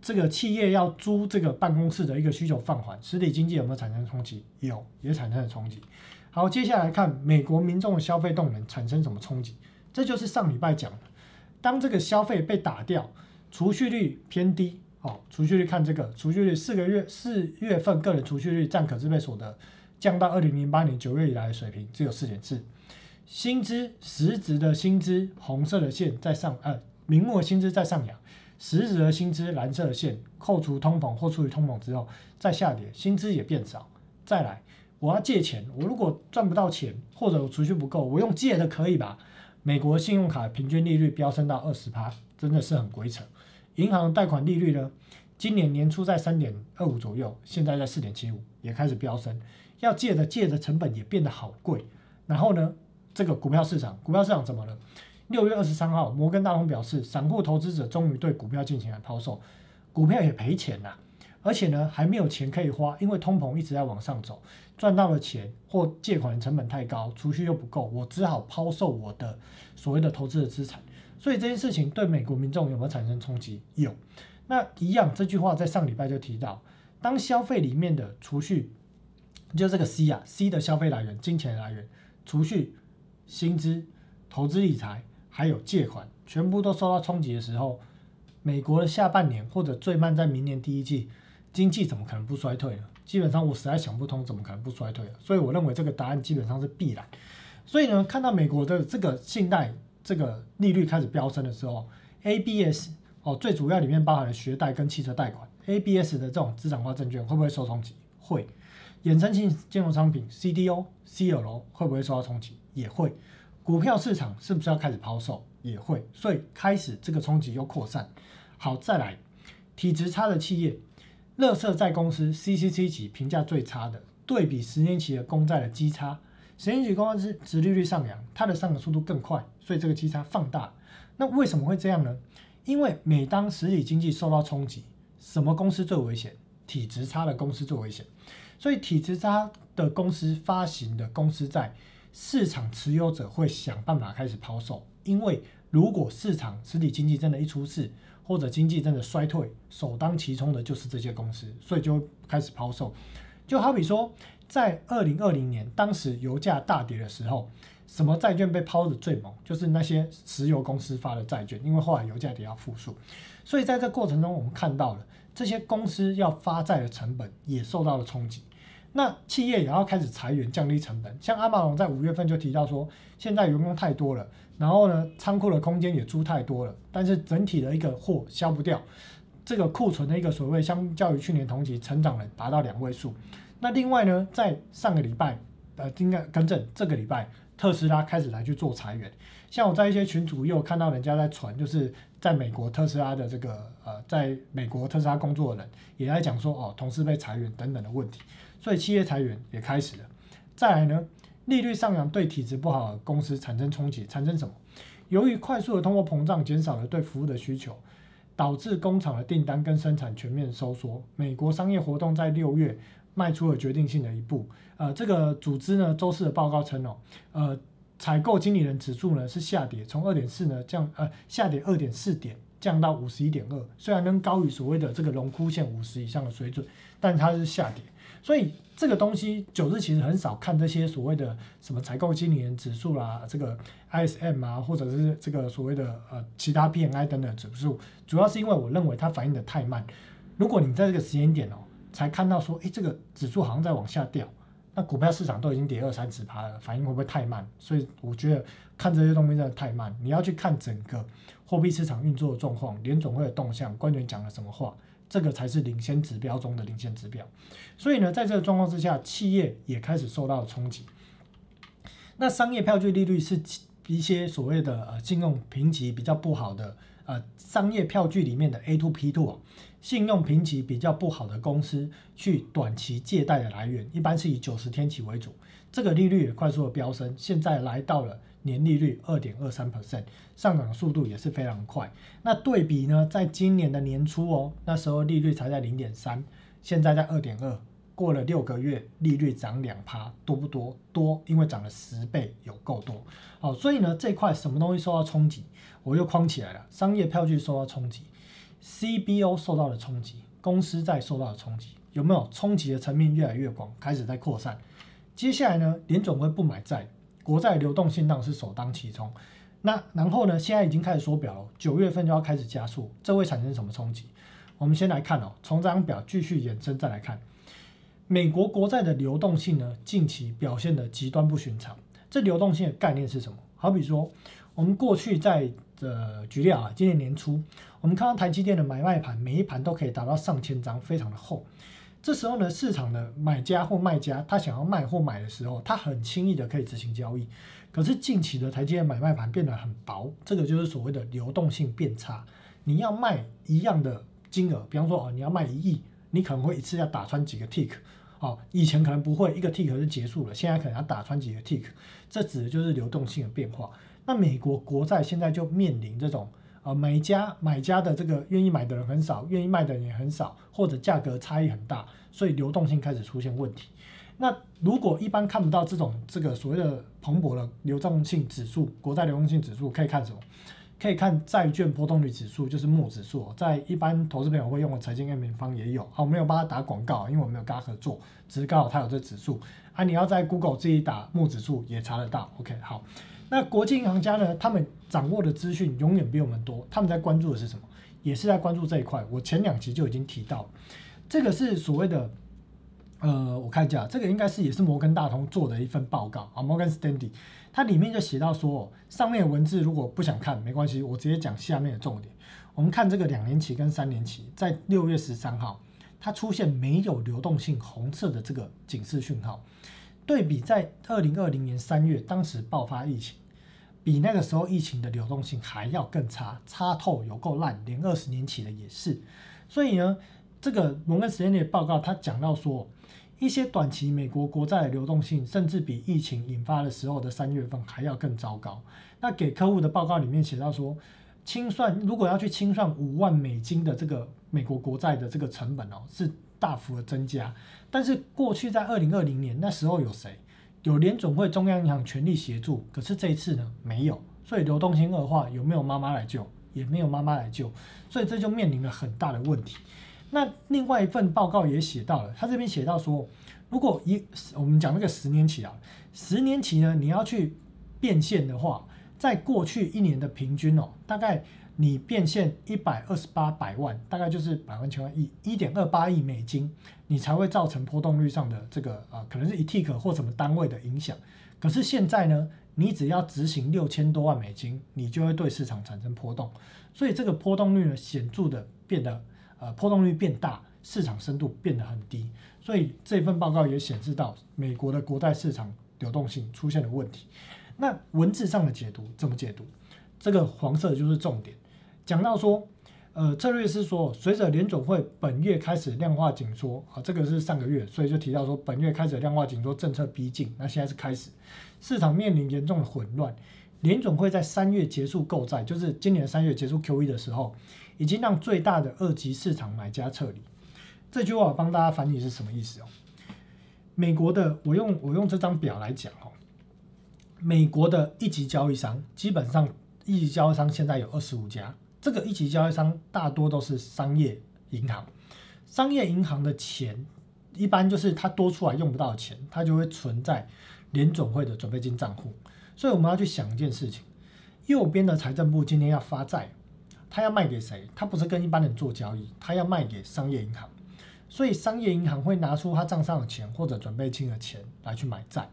S1: 这个企业要租这个办公室的一个需求放缓，实体经济有没有产生冲击？有，也产生了冲击。好，接下来看美国民众的消费动能产生什么冲击？这就是上礼拜讲的，当这个消费被打掉，储蓄率偏低。哦，储蓄率看这个，储蓄率四个月四月份个人储蓄率占可支配所得降到二零零八年九月以来的水平，只有四点四。薪资实质的薪资红色的线在上，呃，明目的薪资在上扬，实质的薪资蓝色的线扣除通膨或除以通膨之后再下跌，薪资也变少。再来，我要借钱，我如果赚不到钱或者我储蓄不够，我用借的可以吧？美国信用卡平均利率飙升到二十趴，真的是很鬼扯。银行贷款利率呢？今年年初在三点二五左右，现在在四点七五，也开始飙升。要借的借的成本也变得好贵。然后呢，这个股票市场，股票市场怎么了？六月二十三号，摩根大通表示，散户投资者终于对股票进行了抛售，股票也赔钱了，而且呢还没有钱可以花，因为通膨一直在往上走，赚到了钱或借款成本太高，储蓄又不够，我只好抛售我的所谓的投资的资产。所以这件事情对美国民众有没有产生冲击？有。那一样，这句话在上礼拜就提到，当消费里面的储蓄，就这个 C 啊，C 的消费来源、金钱来源、储蓄、薪资、投资理财，还有借款，全部都受到冲击的时候，美国的下半年或者最慢在明年第一季，经济怎么可能不衰退呢？基本上我实在想不通，怎么可能不衰退所以我认为这个答案基本上是必然。所以呢，看到美国的这个信贷。这个利率开始飙升的时候，ABS 哦，最主要里面包含了学贷跟汽车贷款，ABS 的这种资产化证券会不会受冲击？会。衍生性金融商品 CDO、CLO 会不会受到冲击？也会。股票市场是不是要开始抛售？也会。所以开始这个冲击又扩散。好，再来，体质差的企业，乐色债公司 CCC 级评价最差的，对比十年期的公债的基差。十年期公司殖利率上扬，它的上涨速度更快，所以这个基差放大。那为什么会这样呢？因为每当实体经济受到冲击，什么公司最危险？体质差的公司最危险。所以体质差的公司发行的公司债，市场持有者会想办法开始抛售。因为如果市场实体经济真的一出事，或者经济真的衰退，首当其冲的就是这些公司，所以就开始抛售。就好比说。在二零二零年，当时油价大跌的时候，什么债券被抛的最猛？就是那些石油公司发的债券，因为后来油价跌到负数，所以在这过程中，我们看到了这些公司要发债的成本也受到了冲击。那企业也要开始裁员，降低成本。像阿马龙在五月份就提到说，现在员工太多了，然后呢，仓库的空间也租太多了，但是整体的一个货销不掉，这个库存的一个所谓相较于去年同期成长了达到两位数。那另外呢，在上个礼拜，呃，应该更正，这个礼拜特斯拉开始来去做裁员。像我在一些群组又看到人家在传，就是在美国特斯拉的这个呃，在美国特斯拉工作的人也在讲说，哦，同事被裁员等等的问题。所以企业裁员也开始了。再来呢，利率上扬对体质不好的公司产生冲击，产生什么？由于快速的通货膨胀减少了对服务的需求，导致工厂的订单跟生产全面收缩。美国商业活动在六月迈出了决定性的一步。呃，这个组织呢周四的报告称哦，呃，采购经理人指数呢是下跌，从二点四呢降呃下跌二点四点，降到五十一点二。虽然能高于所谓的这个荣枯线五十以上的水准，但它是下跌。所以这个东西，九日其实很少看这些所谓的什么采购经理人指数啦，这个 ISM 啊，或者是这个所谓的呃其他 PMI 等等指数，主要是因为我认为它反应的太慢。如果你在这个时间点哦，才看到说，诶，这个指数好像在往下掉，那股票市场都已经跌二三十趴了，反应会不会太慢？所以我觉得看这些东西真的太慢。你要去看整个货币市场运作的状况，联总会的动向，官员讲了什么话。这个才是领先指标中的领先指标，所以呢，在这个状况之下，企业也开始受到了冲击。那商业票据利率是一些所谓的呃信用评级比较不好的呃商业票据里面的 A to P two，信用评级比较不好的公司去短期借贷的来源，一般是以九十天期为主。这个利率也快速的飙升，现在来到了。年利率二点二三 percent，上涨速度也是非常快。那对比呢，在今年的年初哦，那时候利率才在零点三，现在在二点二，过了六个月，利率涨两趴，多不多？多，因为涨了十倍，有够多。好，所以呢，这块什么东西受到冲击，我又框起来了。商业票据受到冲击，CBO 受到了冲击，公司债受到了冲击，有没有冲击的层面越来越广，开始在扩散？接下来呢，联总会不买债。国债流动性当是首当其冲，那然后呢？现在已经开始缩表了，九月份就要开始加速，这会产生什么冲击？我们先来看哦，从这张表继续延伸再来看，美国国债的流动性呢，近期表现的极端不寻常。这流动性的概念是什么？好比说，我们过去在呃举例啊，今年年初，我们看到台积电的买卖盘，每一盘都可以达到上千张，非常的厚。这时候呢，市场的买家或卖家，他想要卖或买的时候，他很轻易的可以执行交易。可是近期的台积电买卖盘变得很薄，这个就是所谓的流动性变差。你要卖一样的金额，比方说哦，你要卖一亿，你可能会一次要打穿几个 tick，哦，以前可能不会，一个 tick 就结束了，现在可能要打穿几个 tick，这指的就是流动性的变化。那美国国债现在就面临这种。啊，买家买家的这个愿意买的人很少，愿意卖的人也很少，或者价格差异很大，所以流动性开始出现问题。那如果一般看不到这种这个所谓的蓬勃的流动性指数，国债流动性指数可以看什么？可以看债券波动率指数，就是木指数，在一般投资朋友会用的财经 M 方也有。好，没有帮他打广告，因为我没有跟他合作，只是刚好他有这指数。啊，你要在 Google 自己打木指数也查得到。OK，好。那国际银行家呢？他们掌握的资讯永远比我们多。他们在关注的是什么？也是在关注这一块。我前两集就已经提到，这个是所谓的，呃，我看一下，这个应该是也是摩根大通做的一份报告啊。摩根斯丹利，它里面就写到说，上面文字如果不想看没关系，我直接讲下面的重点。我们看这个两年期跟三年期，在六月十三号，它出现没有流动性红色的这个警示讯号。对比在二零二零年三月，当时爆发疫情，比那个时候疫情的流动性还要更差，差透有够烂，连二十年起的也是。所以呢，这个摩根士丹利报告他讲到说，一些短期美国国债的流动性，甚至比疫情引发的时候的三月份还要更糟糕。那给客户的报告里面写到说，清算如果要去清算五万美金的这个美国国债的这个成本哦，是。大幅的增加，但是过去在二零二零年那时候有谁？有联总会、中央银行全力协助，可是这一次呢没有，所以流动性恶化，有没有妈妈来救？也没有妈妈来救，所以这就面临了很大的问题。那另外一份报告也写到了，他这边写到说，如果一我们讲那个十年期啊，十年期呢，你要去变现的话，在过去一年的平均哦，大概你变现一百二十八百万，大概就是百万千万亿一点二八亿美金，你才会造成波动率上的这个呃，可能是一 tick 或什么单位的影响。可是现在呢，你只要执行六千多万美金，你就会对市场产生波动，所以这个波动率呢显著的变得呃波动率变大，市场深度变得很低。所以这份报告也显示到美国的国债市场流动性出现了问题。那文字上的解读怎么解读？这个黄色就是重点，讲到说，呃，策略是说，随着联总会本月开始量化紧缩啊，这个是上个月，所以就提到说本月开始量化紧缩政策逼近，那现在是开始，市场面临严重的混乱。联总会在三月结束购债，就是今年三月结束 QE 的时候，已经让最大的二级市场买家撤离。这句话我帮大家翻译是什么意思哦？美国的，我用我用这张表来讲哦，美国的一级交易商基本上。一级交易商现在有二十五家，这个一级交易商大多都是商业银行。商业银行的钱一般就是它多出来用不到钱，它就会存在联总会的准备金账户。所以我们要去想一件事情：右边的财政部今天要发债，他要卖给谁？他不是跟一般人做交易，他要卖给商业银行。所以商业银行会拿出他账上的钱或者准备金的钱来去买债。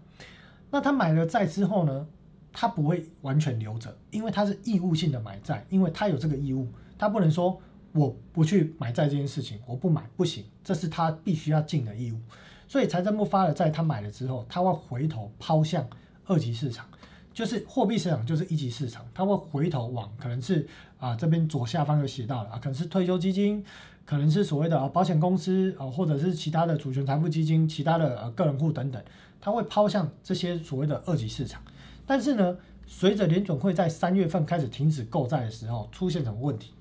S1: 那他买了债之后呢？他不会完全留着，因为他是义务性的买债，因为他有这个义务，他不能说我不去买债这件事情，我不买不行，这是他必须要尽的义务。所以财政部发了债，他买了之后，他会回头抛向二级市场，就是货币市场就是一级市场，他会回头往可能是啊这边左下方有写到了啊，可能是退休基金，可能是所谓的啊保险公司啊，或者是其他的主权财富基金，其他的呃个人户等等，他会抛向这些所谓的二级市场。但是呢，随着联准会在三月份开始停止购债的时候，出现什么问题？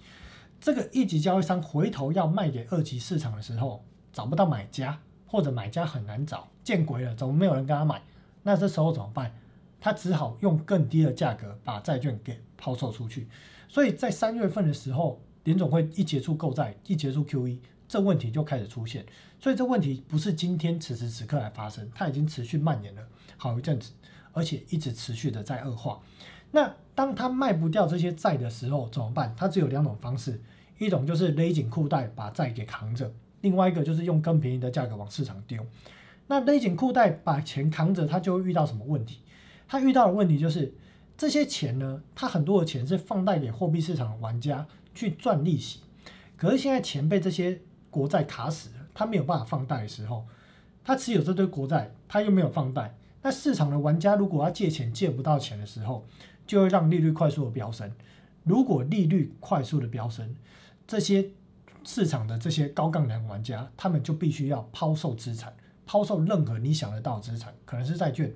S1: 这个一级交易商回头要卖给二级市场的时候，找不到买家，或者买家很难找，见鬼了，怎么没有人跟他买？那这时候怎么办？他只好用更低的价格把债券给抛售出去。所以在三月份的时候，联总会一结束购债，一结束 QE，这问题就开始出现。所以这问题不是今天此时此刻来发生，它已经持续蔓延了好一阵子。而且一直持续的在恶化。那当他卖不掉这些债的时候怎么办？他只有两种方式，一种就是勒紧裤带把债给扛着，另外一个就是用更便宜的价格往市场丢。那勒紧裤带把钱扛着，他就会遇到什么问题？他遇到的问题就是这些钱呢，他很多的钱是放贷给货币市场的玩家去赚利息，可是现在钱被这些国债卡死了，他没有办法放贷的时候，他持有这堆国债，他又没有放贷。那市场的玩家如果要借钱借不到钱的时候，就会让利率快速的飙升。如果利率快速的飙升，这些市场的这些高杠杆玩家，他们就必须要抛售资产，抛售任何你想得到资产，可能是债券，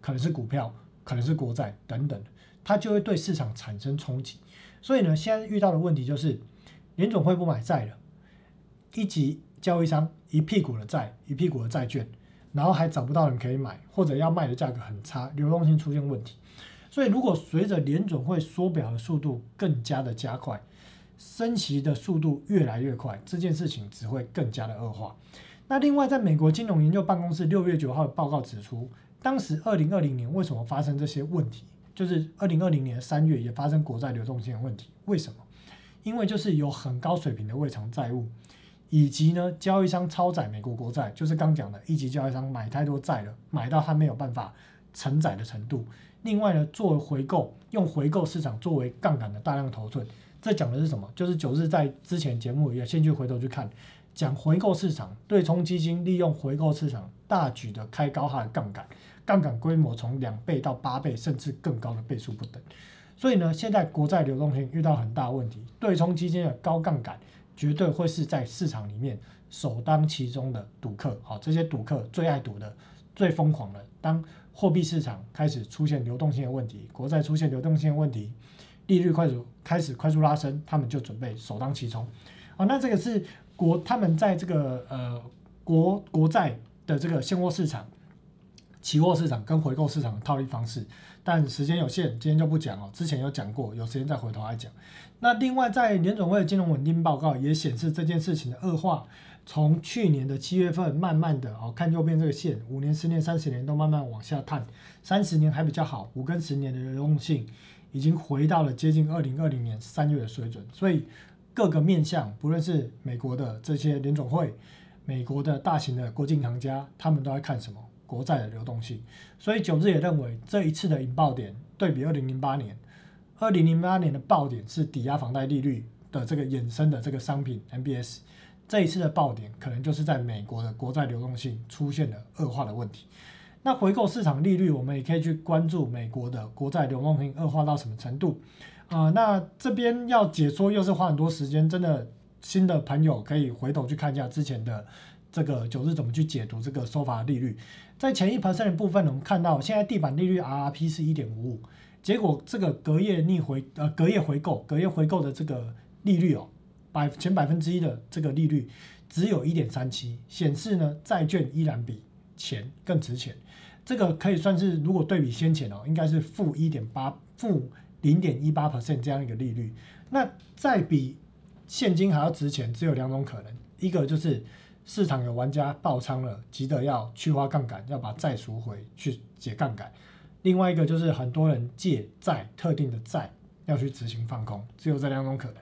S1: 可能是股票，可能是国债等等，它就会对市场产生冲击。所以呢，现在遇到的问题就是，联总会不买债了，一级交易商一屁股的债，一屁股的债券。然后还找不到人可以买，或者要卖的价格很差，流动性出现问题。所以如果随着联准会缩表的速度更加的加快，升息的速度越来越快，这件事情只会更加的恶化。那另外，在美国金融研究办公室六月九号的报告指出，当时二零二零年为什么发生这些问题？就是二零二零年三月也发生国债流动性问题。为什么？因为就是有很高水平的未偿债务。以及呢，交易商超载美国国债，就是刚讲的一级交易商买太多债了，买到他没有办法承载的程度。另外呢，作为回购，用回购市场作为杠杆的大量头寸，这讲的是什么？就是九日在之前节目也先去回头去看，讲回购市场，对冲基金利用回购市场大举的开高它的杠杆，杠杆规模从两倍到八倍，甚至更高的倍数不等。所以呢，现在国债流动性遇到很大问题，对冲基金的高杠杆。绝对会是在市场里面首当其冲的赌客，好，这些赌客最爱赌的、最疯狂的。当货币市场开始出现流动性的问题，国债出现流动性的问题，利率快速开始快速拉升，他们就准备首当其冲。好，那这个是国他们在这个呃国国债的这个现货市场、期货市场跟回购市场的套利方式。但时间有限，今天就不讲了。之前有讲过，有时间再回头来讲。那另外，在联总会的金融稳定报告也显示这件事情的恶化，从去年的七月份慢慢的哦，看右边这个线，五年、十年、三十年都慢慢往下探，三十年还比较好，五跟十年的流动性已经回到了接近二零二零年三月的水准，所以各个面向，不论是美国的这些联总会、美国的大型的国际银行家，他们都在看什么国债的流动性。所以九日也认为，这一次的引爆点对比二零零八年，二零零八年的爆点是抵押房贷利率的这个衍生的这个商品 MBS，这一次的爆点可能就是在美国的国债流动性出现了恶化的问题。那回购市场利率，我们也可以去关注美国的国债流动性恶化到什么程度啊？那这边要解说又是花很多时间，真的新的朋友可以回头去看一下之前的这个九日怎么去解读这个收发利率。在前一 percent 的部分，我们看到现在地板利率 RRP 是一点五五，结果这个隔夜逆回呃隔夜回购隔夜回购的这个利率哦，百前百分之一的这个利率只有一点三七，显示呢债券依然比钱更值钱。这个可以算是，如果对比先前哦，应该是负一点八、负零点一八 percent 这样一个利率。那再比现金还要值钱，只有两种可能：一个就是市场有玩家爆仓了，急着要去花杠杆，要把债赎回去解杠杆；另外一个就是很多人借债特定的债要去执行放空，只有这两种可能。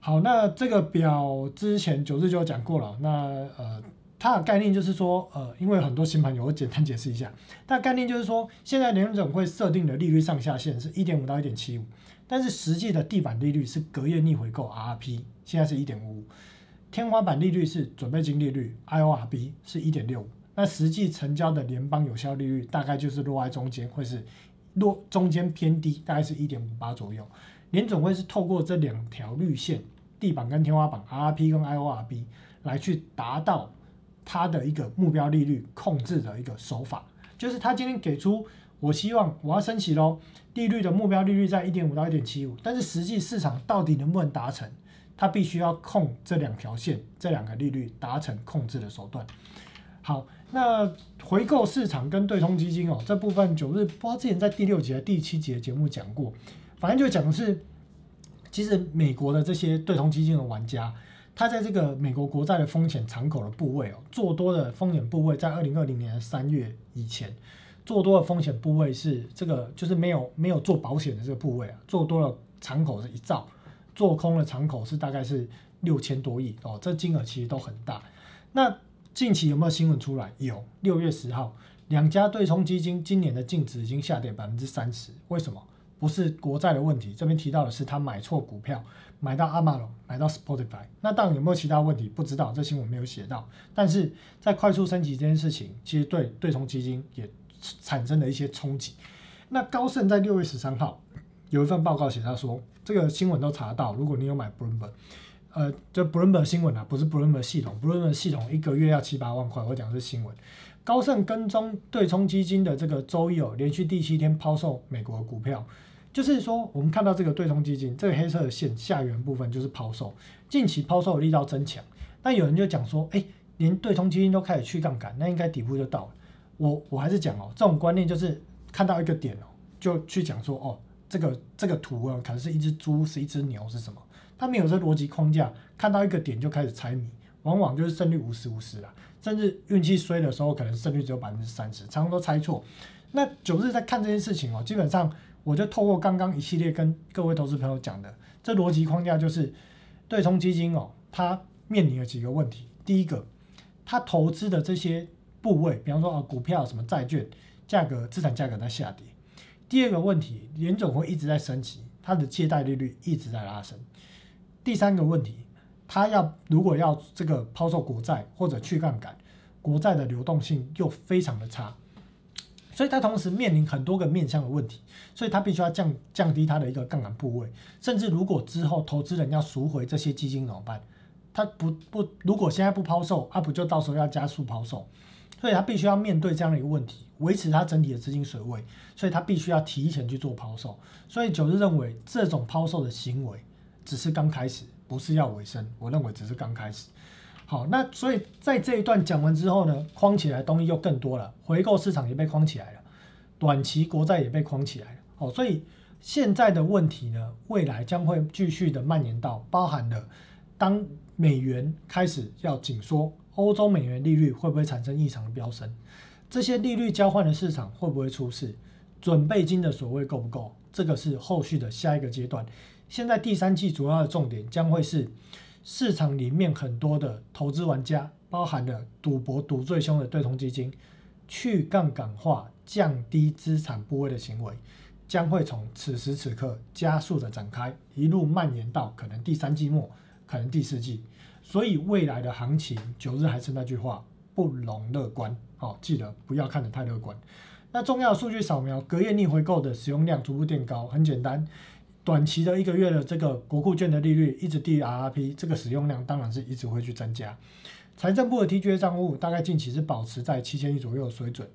S1: 好，那这个表之前九日就有讲过了，那呃。它的概念就是说，呃，因为很多新朋友，我简单解释一下。它的概念就是说，现在联总会设定的利率上下限是一点五到一点七五，但是实际的地板利率是隔夜逆回购 RRP，现在是一点五五，天花板利率是准备金利率 IORB 是一点六五，那实际成交的联邦有效利率大概就是落在中间，会是落中间偏低，大概是一点五八左右。联总会是透过这两条绿线，地板跟天花板 RRP 跟 IORB 来去达到。它的一个目标利率控制的一个手法，就是他今天给出，我希望我要升息喽，利率的目标利率在一点五到一点七五，但是实际市场到底能不能达成，它必须要控这两条线，这两个利率达成控制的手段。好，那回购市场跟对冲基金哦，这部分九日不知道之前在第六节第七集的节目讲过，反正就讲的是，其实美国的这些对冲基金的玩家。他在这个美国国债的风险敞口的部位哦，做多的风险部位在二零二零年三月以前，做多的风险部位是这个，就是没有没有做保险的这个部位啊，做多了敞口是一兆，做空的敞口是大概是六千多亿哦，这金额其实都很大。那近期有没有新闻出来？有，六月十号，两家对冲基金今年的净值已经下跌百分之三十，为什么？不是国债的问题，这边提到的是他买错股票，买到阿玛龙，买到 Spotify。那当然有没有其他问题？不知道，这新闻没有写到。但是在快速升级这件事情，其实对对冲基金也产生了一些冲击。那高盛在六月十三号有一份报告写，他说这个新闻都查到，如果你有买 Bloomberg，呃，就 Bloomberg 新闻啊，不是 Bloomberg 系统，Bloomberg 系统一个月要七八万块。我讲的是新闻。高盛跟踪对冲基金的这个周一哦，连续第七天抛售美国股票。就是说，我们看到这个对冲基金，这个黑色的线下缘部分就是抛售，近期抛售的力道增强。那有人就讲说，哎，连对冲基金都开始去杠杆，那应该底部就到了。我我还是讲哦，这种观念就是看到一个点哦，就去讲说，哦，这个这个图啊，可能是一只猪，是一只牛，是什么？它没有这逻辑框架，看到一个点就开始猜谜，往往就是胜率五十五十啦，甚至运气衰的时候，可能胜率只有百分之三十，常常都猜错。那九日在看这件事情哦，基本上。我就透过刚刚一系列跟各位投资朋友讲的，这逻辑框架就是对冲基金哦，它面临了几个问题。第一个，它投资的这些部位，比方说啊股票、什么债券，价格资产价格在下跌。第二个问题，联总会一直在升级，它的借贷利率一直在拉升。第三个问题，它要如果要这个抛售国债或者去杠杆，国债的流动性又非常的差。所以它同时面临很多个面向的问题，所以它必须要降降低它的一个杠杆部位，甚至如果之后投资人要赎回这些基金怎么办？他不不，如果现在不抛售，啊不就到时候要加速抛售？所以他必须要面对这样的一个问题，维持它整体的资金水位，所以它必须要提前去做抛售。所以九日认为这种抛售的行为只是刚开始，不是要尾声。我认为只是刚开始。好，那所以在这一段讲完之后呢，框起来东西又更多了，回购市场也被框起来了，短期国债也被框起来了。哦，所以现在的问题呢，未来将会继续的蔓延到包含了当美元开始要紧缩，欧洲美元利率会不会产生异常的飙升？这些利率交换的市场会不会出事？准备金的所谓够不够？这个是后续的下一个阶段。现在第三季主要的重点将会是市场里面很多的投资玩家，包含了赌博赌最凶的对冲基金，去杠杆化、降低资产部位的行为，将会从此时此刻加速的展开，一路蔓延到可能第三季末，可能第四季。所以未来的行情，九日还是那句话，不容乐观。好，记得不要看得太乐观。那重要数据扫描，隔夜逆回购的使用量逐步垫高，很简单。短期的一个月的这个国库券的利率一直低于 RRP，这个使用量当然是一直会去增加。财政部的 TGA 账户大概近期是保持在七千亿左右的水准，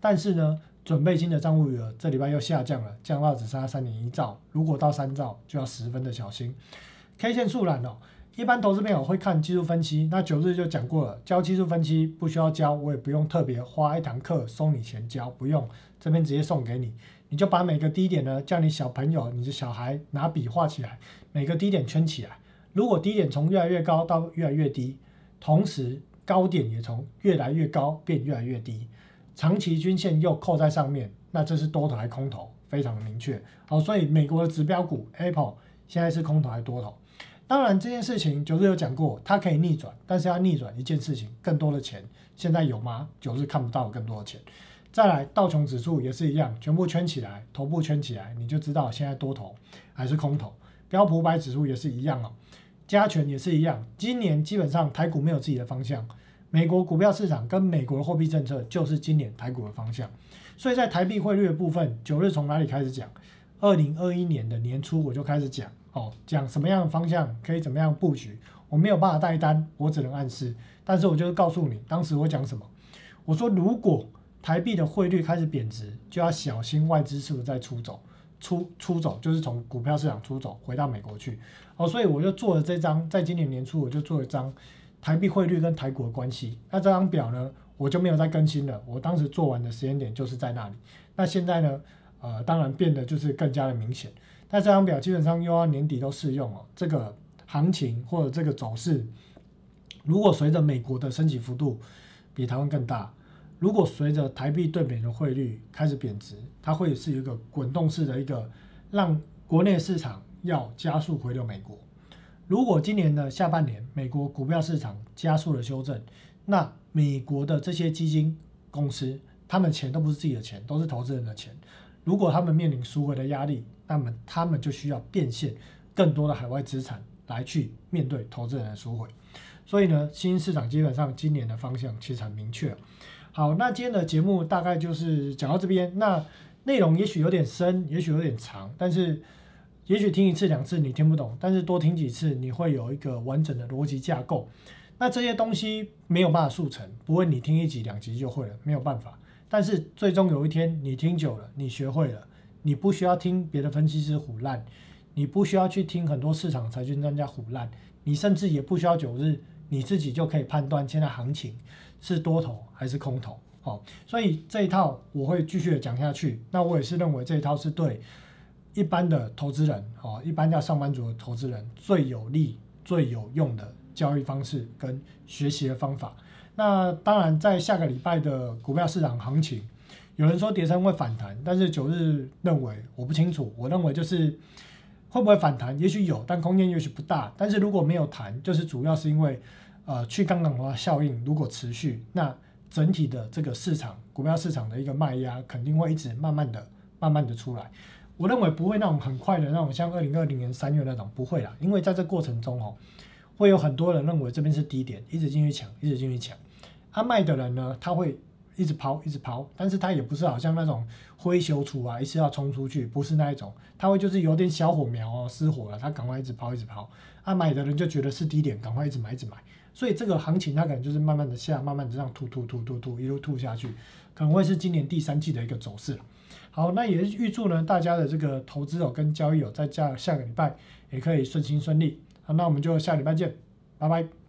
S1: 但是呢，准备金的账户余额这礼拜又下降了，降到只剩下三点一兆。如果到三兆，就要十分的小心。K 线速览哦。一般投资朋友会看技术分析，那九日就讲过了，教技术分析不需要教，我也不用特别花一堂课收你钱教，不用，这边直接送给你，你就把每个低点呢，叫你小朋友、你的小孩拿笔画起来，每个低点圈起来。如果低点从越来越高到越来越低，同时高点也从越来越高变越来越低，长期均线又扣在上面，那这是多头还空头，非常的明确。好，所以美国的指标股 Apple 现在是空头还多头？当然，这件事情九日有讲过，它可以逆转，但是要逆转一件事情，更多的钱现在有吗？九日看不到更多的钱。再来，道琼指数也是一样，全部圈起来，头部圈起来，你就知道现在多头还是空头。标普百指数也是一样哦，加权也是一样。今年基本上台股没有自己的方向，美国股票市场跟美国的货币政策就是今年台股的方向。所以在台币汇率的部分，九日从哪里开始讲？二零二一年的年初我就开始讲。哦，讲什么样的方向可以怎么样布局，我没有办法带单，我只能暗示。但是我就是告诉你，当时我讲什么，我说如果台币的汇率开始贬值，就要小心外资是不是在出走，出出走就是从股票市场出走回到美国去。哦，所以我就做了这张，在今年年初我就做了一张台币汇率跟台股的关系。那这张表呢，我就没有再更新了。我当时做完的时间点就是在那里。那现在呢，呃，当然变得就是更加的明显。那这张表基本上又要年底都适用哦。这个行情或者这个走势，如果随着美国的升级幅度比台湾更大，如果随着台币对美的汇率开始贬值，它会是一个滚动式的一个让国内市场要加速回流美国。如果今年的下半年美国股票市场加速了修正，那美国的这些基金公司，他们钱都不是自己的钱，都是投资人的钱。如果他们面临赎回的压力，那么他们就需要变现更多的海外资产来去面对投资人的赎回。所以呢，新兴市场基本上今年的方向其实很明确。好，那今天的节目大概就是讲到这边。那内容也许有点深，也许有点长，但是也许听一次两次你听不懂，但是多听几次你会有一个完整的逻辑架构。那这些东西没有办法速成，不会你听一集两集就会了，没有办法。但是最终有一天你听久了，你学会了，你不需要听别的分析师唬烂，你不需要去听很多市场财经专家唬烂，你甚至也不需要九日，你自己就可以判断现在行情是多头还是空头。好，所以这一套我会继续的讲下去。那我也是认为这一套是对一般的投资人，哦，一般叫上班族的投资人最有利、最有用的交易方式跟学习的方法。那当然，在下个礼拜的股票市场行情，有人说跌升会反弹，但是九日认为我不清楚。我认为就是会不会反弹，也许有，但空间也许不大。但是如果没有弹，就是主要是因为呃去杠杆化效应如果持续，那整体的这个市场股票市场的一个卖压肯定会一直慢慢的、慢慢的出来。我认为不会那种很快的那种像二零二零年三月那种不会啦，因为在这过程中哦。会有很多人认为这边是低点，一直进去抢，一直进去抢。他卖的人呢，他会一直抛，一直抛，但是它也不是好像那种灰修出啊，一次要冲出去，不是那一种。它会就是有点小火苗哦，失火了，它赶快一直抛，一直抛。啊，买的人就觉得是低点，赶快一直买，一直买。所以这个行情它可能就是慢慢的下，慢慢的这样吐吐吐吐吐，一路吐下去，可能会是今年第三季的一个走势了。好，那也预祝呢大家的这个投资哦跟交易哦，在下下个礼拜也可以顺心顺利。好，那我们就下礼拜见，拜拜。